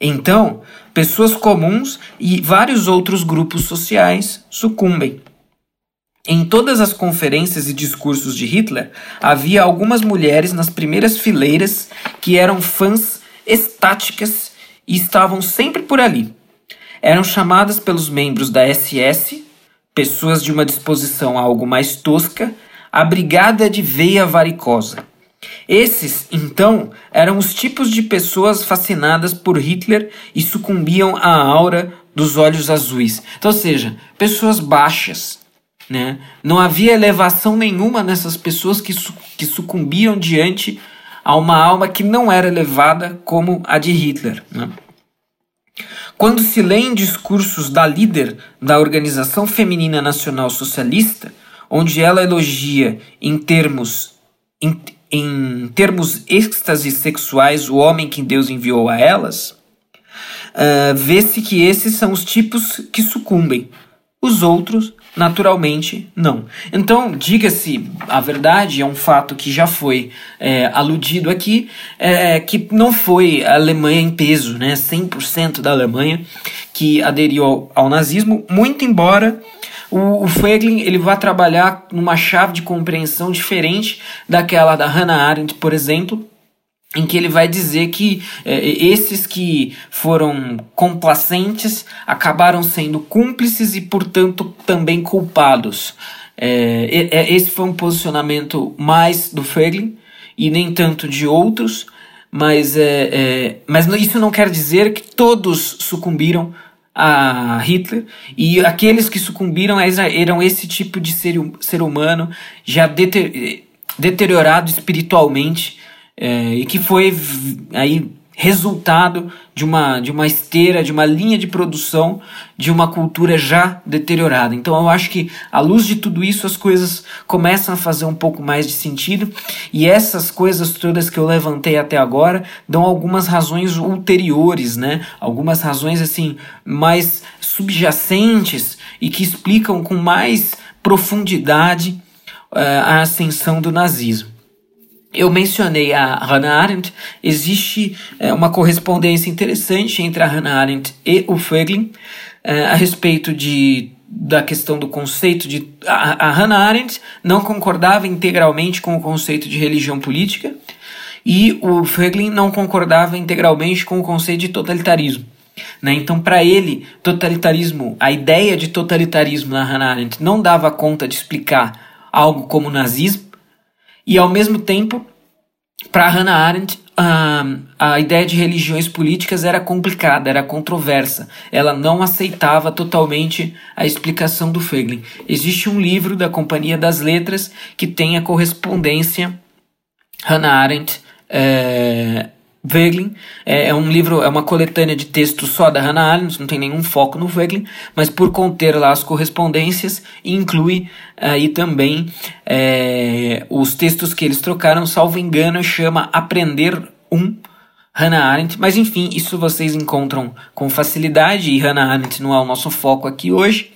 Então, pessoas comuns e vários outros grupos sociais sucumbem. Em todas as conferências e discursos de Hitler, havia algumas mulheres nas primeiras fileiras que eram fãs estáticas e estavam sempre por ali. Eram chamadas pelos membros da SS, pessoas de uma disposição algo mais tosca, a Brigada de Veia Varicosa. Esses, então, eram os tipos de pessoas fascinadas por Hitler e sucumbiam à aura dos olhos azuis. Então, ou seja, pessoas baixas, né? Não havia elevação nenhuma nessas pessoas que, su que sucumbiam diante a uma alma que não era elevada como a de Hitler. Né? Quando se lê em discursos da líder da Organização Feminina Nacional Socialista, onde ela elogia em termos, em, em termos êxtases sexuais o homem que Deus enviou a elas, uh, vê-se que esses são os tipos que sucumbem. Os outros Naturalmente, não. Então, diga-se a verdade, é um fato que já foi é, aludido aqui, é, que não foi a Alemanha em peso, né, 100% da Alemanha que aderiu ao, ao nazismo, muito embora o, o Feiglin ele vai trabalhar numa chave de compreensão diferente daquela da Hannah Arendt, por exemplo, em que ele vai dizer que é, esses que foram complacentes acabaram sendo cúmplices e, portanto, também culpados. É, é, esse foi um posicionamento mais do Feiglin e nem tanto de outros, mas, é, é, mas isso não quer dizer que todos sucumbiram a Hitler e aqueles que sucumbiram eram esse tipo de ser, ser humano já deteriorado espiritualmente é, e que foi aí resultado de uma, de uma esteira, de uma linha de produção de uma cultura já deteriorada. Então eu acho que, à luz de tudo isso, as coisas começam a fazer um pouco mais de sentido, e essas coisas todas que eu levantei até agora dão algumas razões ulteriores, né? Algumas razões assim mais subjacentes e que explicam com mais profundidade uh, a ascensão do nazismo. Eu mencionei a Hannah Arendt, existe é, uma correspondência interessante entre a Hannah Arendt e o Feiglin é, a respeito de, da questão do conceito de. A, a Hannah Arendt não concordava integralmente com o conceito de religião política e o Feiglin não concordava integralmente com o conceito de totalitarismo. Né? Então, para ele, totalitarismo, a ideia de totalitarismo na Hannah Arendt não dava conta de explicar algo como nazismo e ao mesmo tempo, para Hannah Arendt, a, a ideia de religiões políticas era complicada, era controversa. Ela não aceitava totalmente a explicação do Feiglin. Existe um livro da Companhia das Letras que tem a correspondência Hannah Arendt é, Weglin. É, é, um livro, é uma coletânea de textos só da Hannah Arendt, não tem nenhum foco no Weglin, mas por conter lá as correspondências, inclui aí também é, os textos que eles trocaram, salvo engano, chama Aprender um Hannah Arendt, mas enfim, isso vocês encontram com facilidade e Hannah Arendt não é o nosso foco aqui hoje.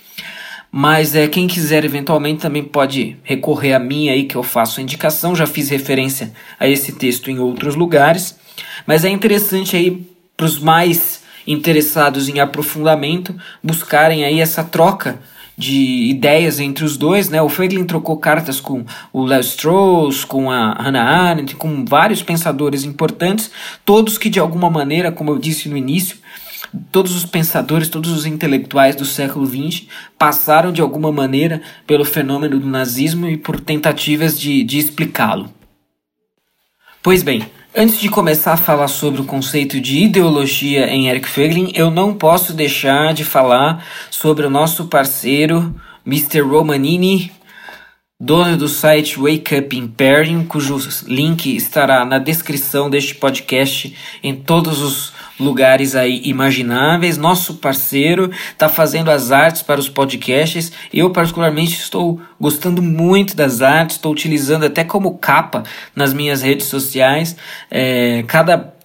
Mas é, quem quiser eventualmente também pode recorrer a mim aí que eu faço a indicação. Já fiz referência a esse texto em outros lugares. Mas é interessante aí para os mais interessados em aprofundamento buscarem aí essa troca de ideias entre os dois, né? O Feiglin trocou cartas com o Leo Strauss, com a Hannah Arendt, com vários pensadores importantes, todos que de alguma maneira, como eu disse no início, todos os pensadores, todos os intelectuais do século XX passaram de alguma maneira pelo fenômeno do nazismo e por tentativas de, de explicá-lo. Pois bem, Antes de começar a falar sobre o conceito de ideologia em Eric Feiglin, eu não posso deixar de falar sobre o nosso parceiro Mr. Romanini, dono do site Wake Up Imperium, cujo link estará na descrição deste podcast em todos os lugares aí imagináveis. Nosso parceiro está fazendo as artes para os podcasts. Eu, particularmente, estou gostando muito das artes, estou utilizando até como capa nas minhas redes sociais. É, cada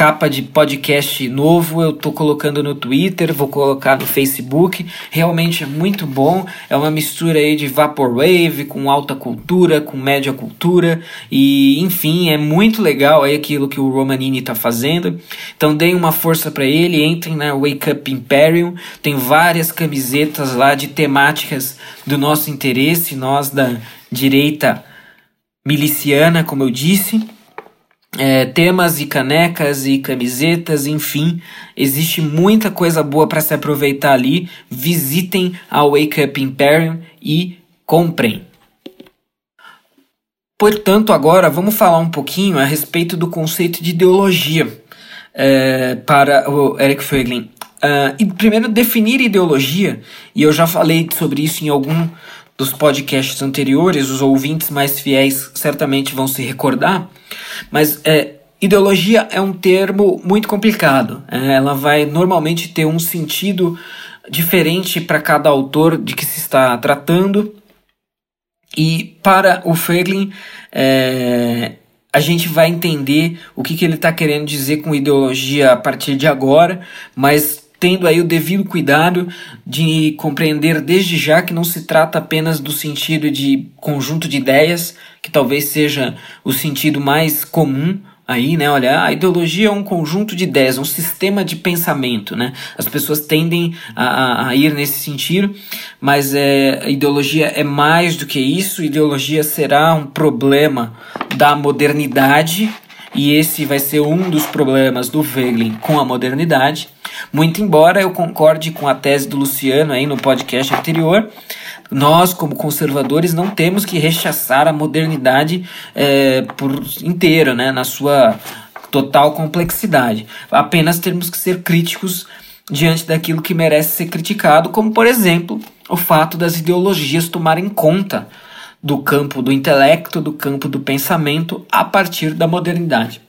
capa de podcast novo eu tô colocando no Twitter, vou colocar no Facebook. Realmente é muito bom. É uma mistura aí de vaporwave com alta cultura, com média cultura e enfim, é muito legal aí aquilo que o Romanini tá fazendo. Então deem uma força para ele, entrem na Wake Up Imperium. Tem várias camisetas lá de temáticas do nosso interesse, nós da direita miliciana, como eu disse é, temas e canecas e camisetas, enfim, existe muita coisa boa para se aproveitar ali. Visitem a Wake Up Imperium e comprem. Portanto, agora vamos falar um pouquinho a respeito do conceito de ideologia é, para o Eric Feiglin. Uh, e primeiro definir ideologia, e eu já falei sobre isso em algum dos podcasts anteriores, os ouvintes mais fiéis certamente vão se recordar, mas é, ideologia é um termo muito complicado. É, ela vai normalmente ter um sentido diferente para cada autor de que se está tratando. E para o Feiglin, é, a gente vai entender o que, que ele está querendo dizer com ideologia a partir de agora, mas tendo aí o devido cuidado de compreender desde já que não se trata apenas do sentido de conjunto de ideias, que talvez seja o sentido mais comum aí, né? Olha, a ideologia é um conjunto de ideias, um sistema de pensamento, né? As pessoas tendem a, a ir nesse sentido, mas é, a ideologia é mais do que isso. Ideologia será um problema da modernidade e esse vai ser um dos problemas do Wegelin com a modernidade. Muito embora eu concorde com a tese do Luciano aí no podcast anterior, nós, como conservadores, não temos que rechaçar a modernidade é, por inteira, né, na sua total complexidade. Apenas temos que ser críticos diante daquilo que merece ser criticado, como, por exemplo, o fato das ideologias tomarem conta do campo do intelecto, do campo do pensamento, a partir da modernidade.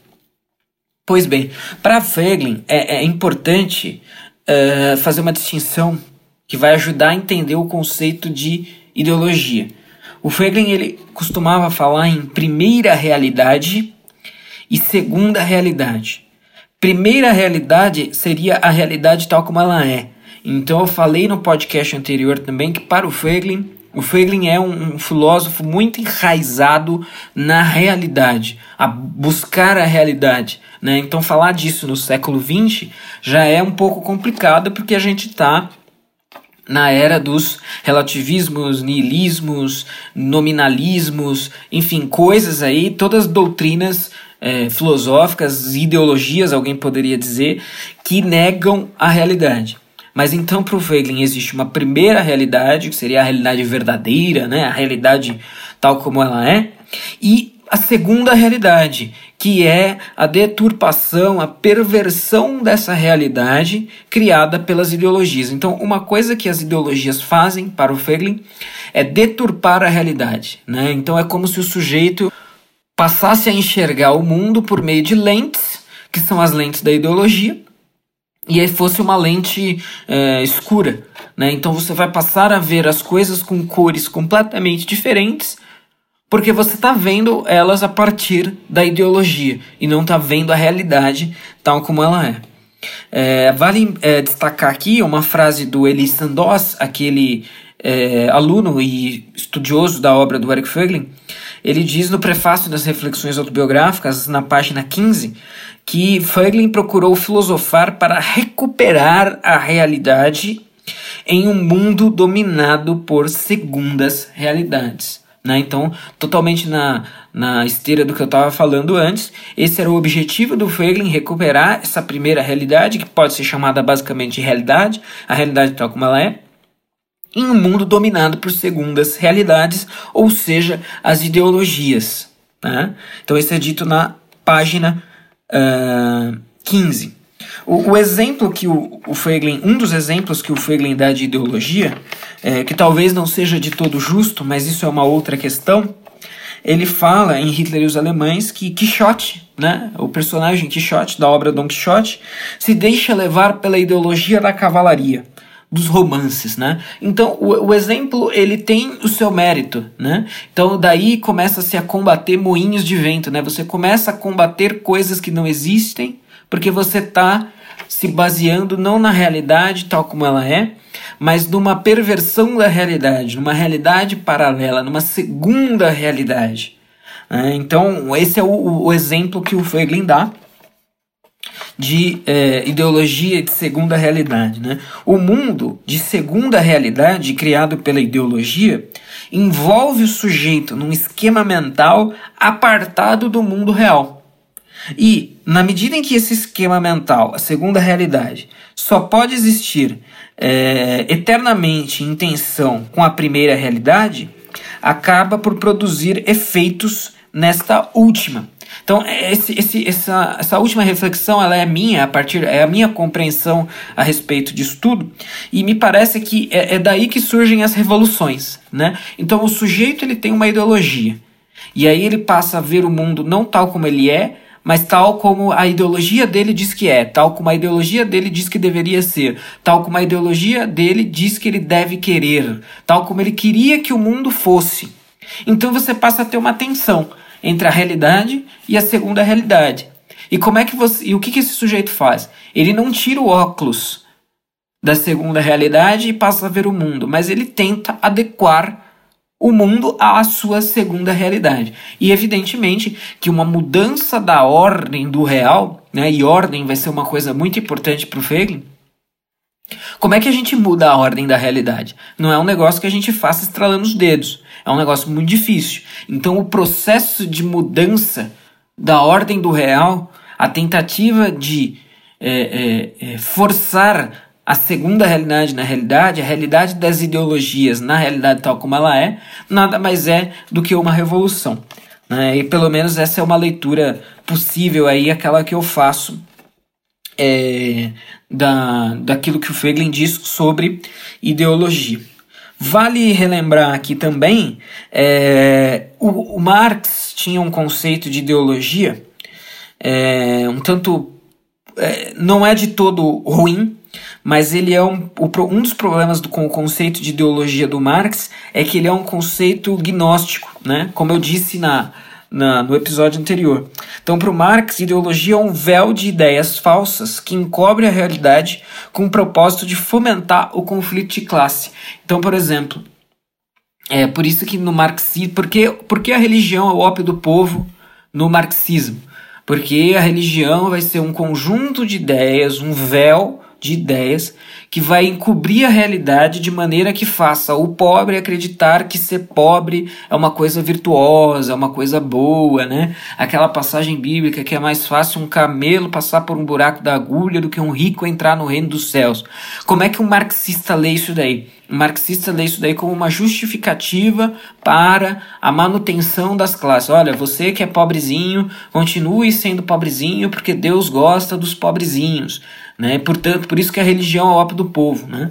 Pois bem, para Wegelin é, é importante uh, fazer uma distinção que vai ajudar a entender o conceito de ideologia. O Wegelin ele costumava falar em primeira realidade e segunda realidade. Primeira realidade seria a realidade tal como ela é. Então eu falei no podcast anterior também que para o Wegelin o Feiglin é um, um, filósofo muito enraizado na realidade, a buscar a realidade. Né? Então, falar disso no século XX já é um pouco complicado porque a gente está na era dos relativismos, nihilismos, nominalismos, enfim, coisas aí, todas doutrinas é, filosóficas, ideologias, alguém poderia dizer, que negam a realidade. Mas então para o Wegelin existe uma primeira realidade, que seria a realidade verdadeira, né? a realidade tal como ela é, e a segunda realidade, que é a deturpação, a perversão dessa realidade criada pelas ideologias. Então, uma coisa que as ideologias fazem para o Wegelin é deturpar a realidade. Né? Então, é como se o sujeito passasse a enxergar o mundo por meio de lentes, que são as lentes da ideologia, e aí fosse uma lente é, escura. Né? Então você vai passar a ver as coisas com cores completamente diferentes, porque você está vendo elas a partir da ideologia e não está vendo a realidade tal como ela é. é vale é, destacar aqui uma frase do Elie Sandoz, aquele é, aluno e estudioso da obra do Eric Fögling. Ele diz no prefácio das Reflexões Autobiográficas, na página 15, que Feiglin procurou filosofar para recuperar a realidade em um mundo dominado por segundas realidades. Né? Então, totalmente na, na esteira do que eu estava falando antes, esse era o objetivo do Feiglin, recuperar essa primeira realidade, que pode ser chamada basicamente de realidade, a realidade tal como ela é, em um mundo dominado por segundas realidades, ou seja, as ideologias. Né? Então, isso é dito na página uh, 15. O, o, exemplo que o, o Feiglin, um dos exemplos que o Feiglin dá de ideologia, é, que talvez não seja de todo justo, mas isso é uma outra questão, ele fala em Hitler e os Alemães que Quixote, né, o personagem Quixote da obra Don Quixote, se deixa levar pela ideologia da cavalaria dos romances, né? Então o, o, exemplo ele tem o seu mérito, né? Então daí começa-se a combater moinhos de vento, né? Você começa a combater coisas que não existem porque você está se baseando não na realidade tal como ela é, mas numa perversão da realidade, numa realidade paralela, numa segunda realidade. Né? Então esse é o, o exemplo que o Feiglin dá de é, ideologia de segunda realidade. Né? O mundo de segunda realidade, criado pela ideologia, envolve o sujeito num esquema mental apartado do mundo real. E, na medida em que esse esquema mental, a segunda realidade, só pode existir é, eternamente em tensão com a primeira realidade, acaba por produzir efeitos nesta última. Então, esse, esse, essa, essa última reflexão ela é minha, a partir é a minha compreensão a respeito disso tudo, e me parece que é, é daí que surgem as revoluções. Né? Então, o sujeito ele tem uma ideologia, e aí ele passa a ver o mundo não tal como ele é, mas tal como a ideologia dele diz que é, tal como a ideologia dele diz que deveria ser, tal como a ideologia dele diz que ele deve querer, tal como ele queria que o mundo fosse. Então você passa a ter uma tensão entre a realidade e a segunda realidade. E como é que você, e o que, que esse sujeito faz? Ele não tira o óculos da segunda realidade e passa a ver o mundo, mas ele tenta adequar o mundo à sua segunda realidade. E evidentemente que uma mudança da ordem do real, né, e ordem vai ser uma coisa muito importante para o Feiglin, como é que a gente muda a ordem da realidade? Não é um negócio que a gente faça estralando os dedos. É um negócio muito difícil. Então, o processo de mudança da ordem do real, a tentativa de é, é, é, forçar a segunda realidade na realidade, a realidade das ideologias na realidade tal como ela é, nada mais é do que uma revolução. Né? E pelo menos essa é uma leitura possível aí, aquela que eu faço é, da, daquilo que o Feglin diz sobre ideologia. Vale relembrar aqui também, é, o, o, Marx tinha um conceito de ideologia é, um tanto. É, não é de todo ruim, mas ele é um, um dos problemas do, com o conceito de ideologia do Marx é que ele é um conceito gnóstico, né? como eu disse na, na, no episódio anterior. Então, para o Marx, ideologia é um véu de ideias falsas que encobre a realidade com o propósito de fomentar o conflito de classe. Então, por exemplo, é por isso que no marxismo, porque, porque a religião é o ópio do povo no marxismo? Porque a religião vai ser um conjunto de ideias, um véu de ideias que vai encobrir a realidade de maneira que faça o pobre acreditar que ser pobre é uma coisa virtuosa, é uma coisa boa, né? Aquela passagem bíblica que é mais fácil um camelo passar por um buraco da agulha do que um rico entrar no reino dos céus. Como é que um marxista lê isso daí? Um marxista lê isso daí como uma justificativa para a manutenção das classes. Olha, você que é pobrezinho, continue sendo pobrezinho porque Deus gosta dos pobrezinhos. Né? Portanto, por isso que a religião é o ópio do povo, né?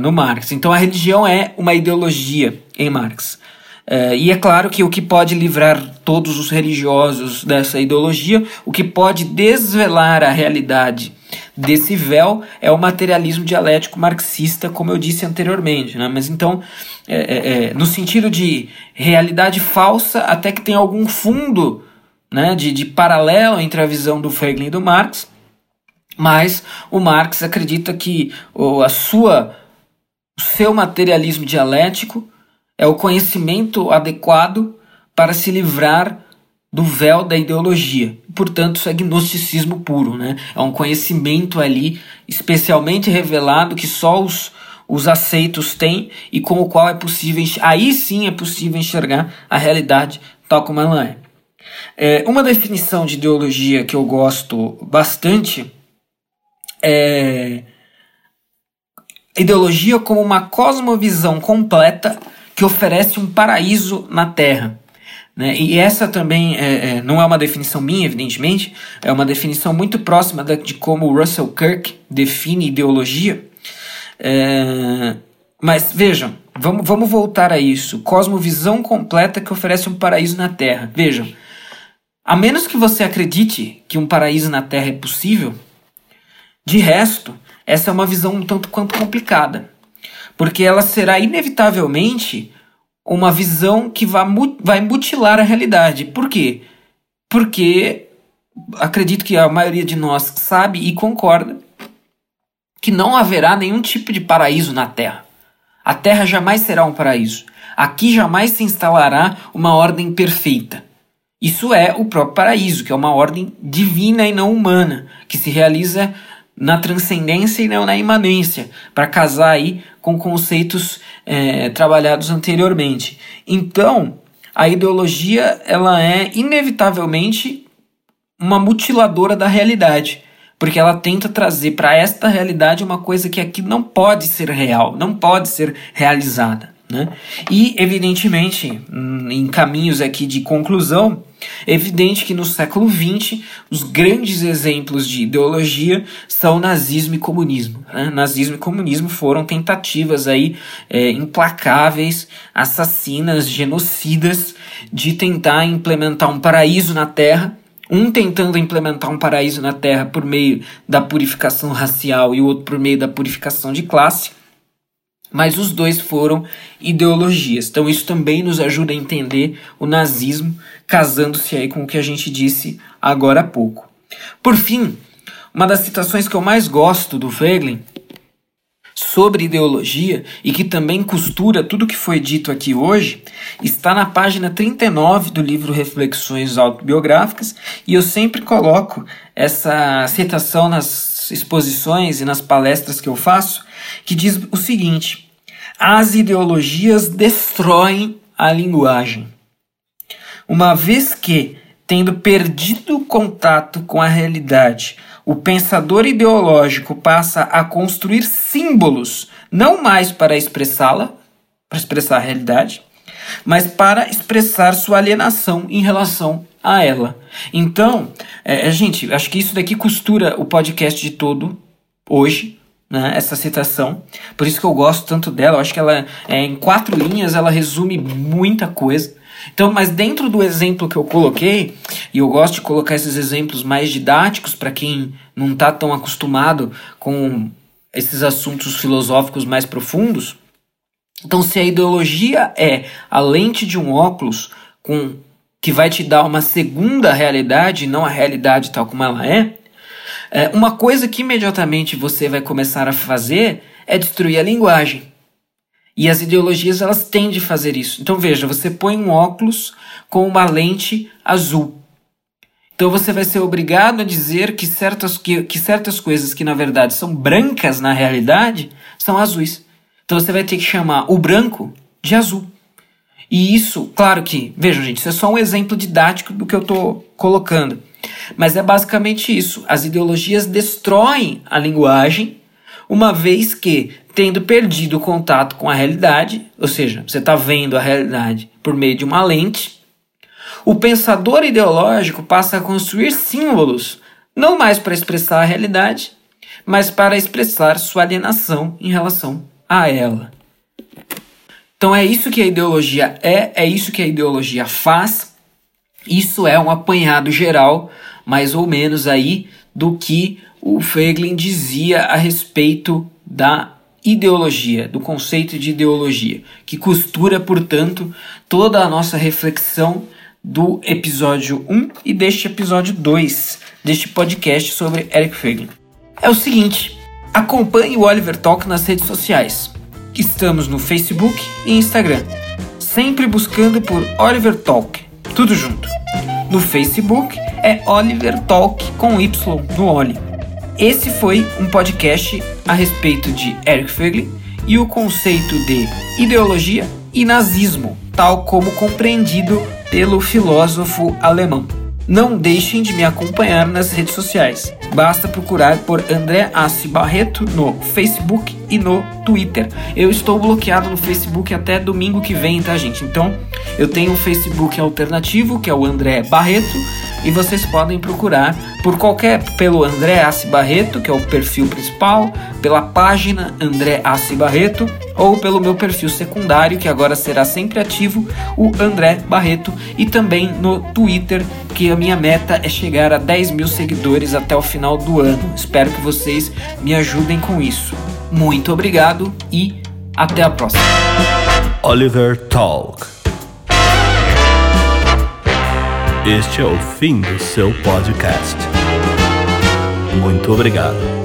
no Marx. Então a religião é uma ideologia em Marx. Uh, e é claro que o que pode livrar todos os religiosos dessa ideologia, o que pode desvelar a realidade desse véu é o materialismo dialético marxista, como eu disse anteriormente. Né? Mas então, é, é, é, no sentido de realidade falsa, até que tem algum fundo né, de, de paralelo entre a visão do Feiglin e do Marx, mas o Marx acredita que o, a sua, o seu materialismo dialético é o conhecimento adequado para se livrar do véu da ideologia. Portanto, isso é gnosticismo puro, né? É um conhecimento ali especialmente revelado que só os, os aceitos têm e com o qual é possível, aí sim é possível enxergar a realidade tal como ela é. é uma definição de ideologia que eu gosto bastante é, ideologia como uma cosmovisão completa que oferece um paraíso na Terra. Né? E essa também é, é, não é uma definição minha, evidentemente, é uma definição muito próxima da, de como Russell Kirk define ideologia. É, mas vejam, vamos, vamos voltar a isso. Cosmovisão completa que oferece um paraíso na Terra. Vejam, a menos que você acredite que um paraíso na Terra é possível, de resto, essa é uma visão um tanto quanto complicada, porque ela será inevitavelmente uma visão que vai mutilar a realidade. Por quê? Porque acredito que a maioria de nós sabe e concorda que não haverá nenhum tipo de paraíso na Terra. A Terra jamais será um paraíso. Aqui jamais se instalará uma ordem perfeita. Isso é o próprio paraíso, que é uma ordem divina e não humana, que se realiza na transcendência e não na imanência, para casar aí com conceitos é, trabalhados anteriormente. Então, a ideologia ela é inevitavelmente uma mutiladora da realidade, porque ela tenta trazer para esta realidade uma coisa que aqui não pode ser real, não pode ser realizada. Né? E, evidentemente, em caminhos aqui de conclusão, é evidente que no século XX os grandes exemplos de ideologia são nazismo e comunismo. Né? Nazismo e comunismo foram tentativas aí é, implacáveis, assassinas, genocidas de tentar implementar um paraíso na Terra um tentando implementar um paraíso na Terra por meio da purificação racial e o outro por meio da purificação de classe mas os dois foram ideologias. Então isso também nos ajuda a entender o nazismo, casando-se aí com o que a gente disse agora há pouco. Por fim, uma das citações que eu mais gosto do Wegelin sobre ideologia e que também costura tudo que foi dito aqui hoje, está na página 39 do livro Reflexões Autobiográficas e eu sempre coloco essa citação nas exposições e nas palestras que eu faço, que diz o seguinte: as ideologias destroem a linguagem. Uma vez que, tendo perdido o contato com a realidade, o pensador ideológico passa a construir símbolos, não mais para expressá-la, para expressar a realidade, mas para expressar sua alienação em relação a ela. Então, é, é, gente, acho que isso daqui costura o podcast de todo hoje, né, essa citação. Por isso que eu gosto tanto dela. Eu acho que ela, é, em quatro linhas, ela resume muita coisa. Então, mas dentro do exemplo que eu coloquei, e eu gosto de colocar esses exemplos mais didáticos para quem não está tão acostumado com esses assuntos filosóficos mais profundos. Então, se a ideologia é a lente de um óculos com que vai te dar uma segunda realidade, não a realidade tal como ela é, é uma coisa que imediatamente você vai começar a fazer é destruir a linguagem. E as ideologias elas tendem a fazer isso. Então veja, você põe um óculos com uma lente azul. Então você vai ser obrigado a dizer que certas, que, que certas coisas que na verdade são brancas na realidade são azuis. Então você vai ter que chamar o branco de azul. E isso, claro que, vejam gente, isso é só um exemplo didático do que eu estou colocando. Mas é basicamente isso. As ideologias destroem a linguagem, uma vez que tendo perdido o contato com a realidade, ou seja, você está vendo a realidade por meio de uma lente, o pensador ideológico passa a construir símbolos, não mais para expressar a realidade, mas para expressar sua alienação em relação a ela. Então é isso que a ideologia é, é isso que a ideologia faz. Isso é um apanhado geral, mais ou menos aí, do que o Feglin dizia a respeito da ideologia, do conceito de ideologia, que costura, portanto, toda a nossa reflexão do episódio 1 e deste episódio 2 deste podcast sobre Eric Feiglin. É o seguinte, acompanhe o Oliver Talk nas redes sociais. Estamos no Facebook e Instagram, sempre buscando por Oliver Talk, tudo junto. No Facebook é Oliver Talk com Y no Oli. Esse foi um podcast a respeito de Eric Feiglin e o conceito de ideologia e nazismo, tal como compreendido pelo filósofo alemão. Não deixem de me acompanhar nas redes sociais. Basta procurar por André Assi Barreto no Facebook e no Twitter. Eu estou bloqueado no Facebook até domingo que vem, tá, gente? Então, eu tenho um Facebook alternativo, que é o André Barreto, e vocês podem procurar por qualquer pelo André Assi Barreto, que é o perfil principal, pela página André Assi Barreto ou pelo meu perfil secundário, que agora será sempre ativo, o André Barreto, e também no Twitter, que a minha meta é chegar a 10 mil seguidores até o final do ano. Espero que vocês me ajudem com isso. Muito obrigado e até a próxima. Oliver Talk. Este é o fim do seu podcast. Muito obrigado.